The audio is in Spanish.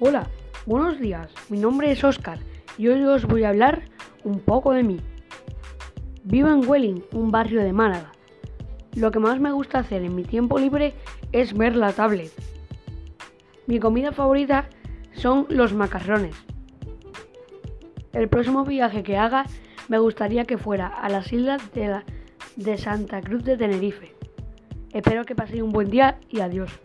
Hola, buenos días. Mi nombre es Oscar y hoy os voy a hablar un poco de mí. Vivo en Welling, un barrio de Málaga. Lo que más me gusta hacer en mi tiempo libre es ver la tablet. Mi comida favorita son los macarrones. El próximo viaje que haga me gustaría que fuera a las islas de, de Santa Cruz de Tenerife. Espero que paséis un buen día y adiós.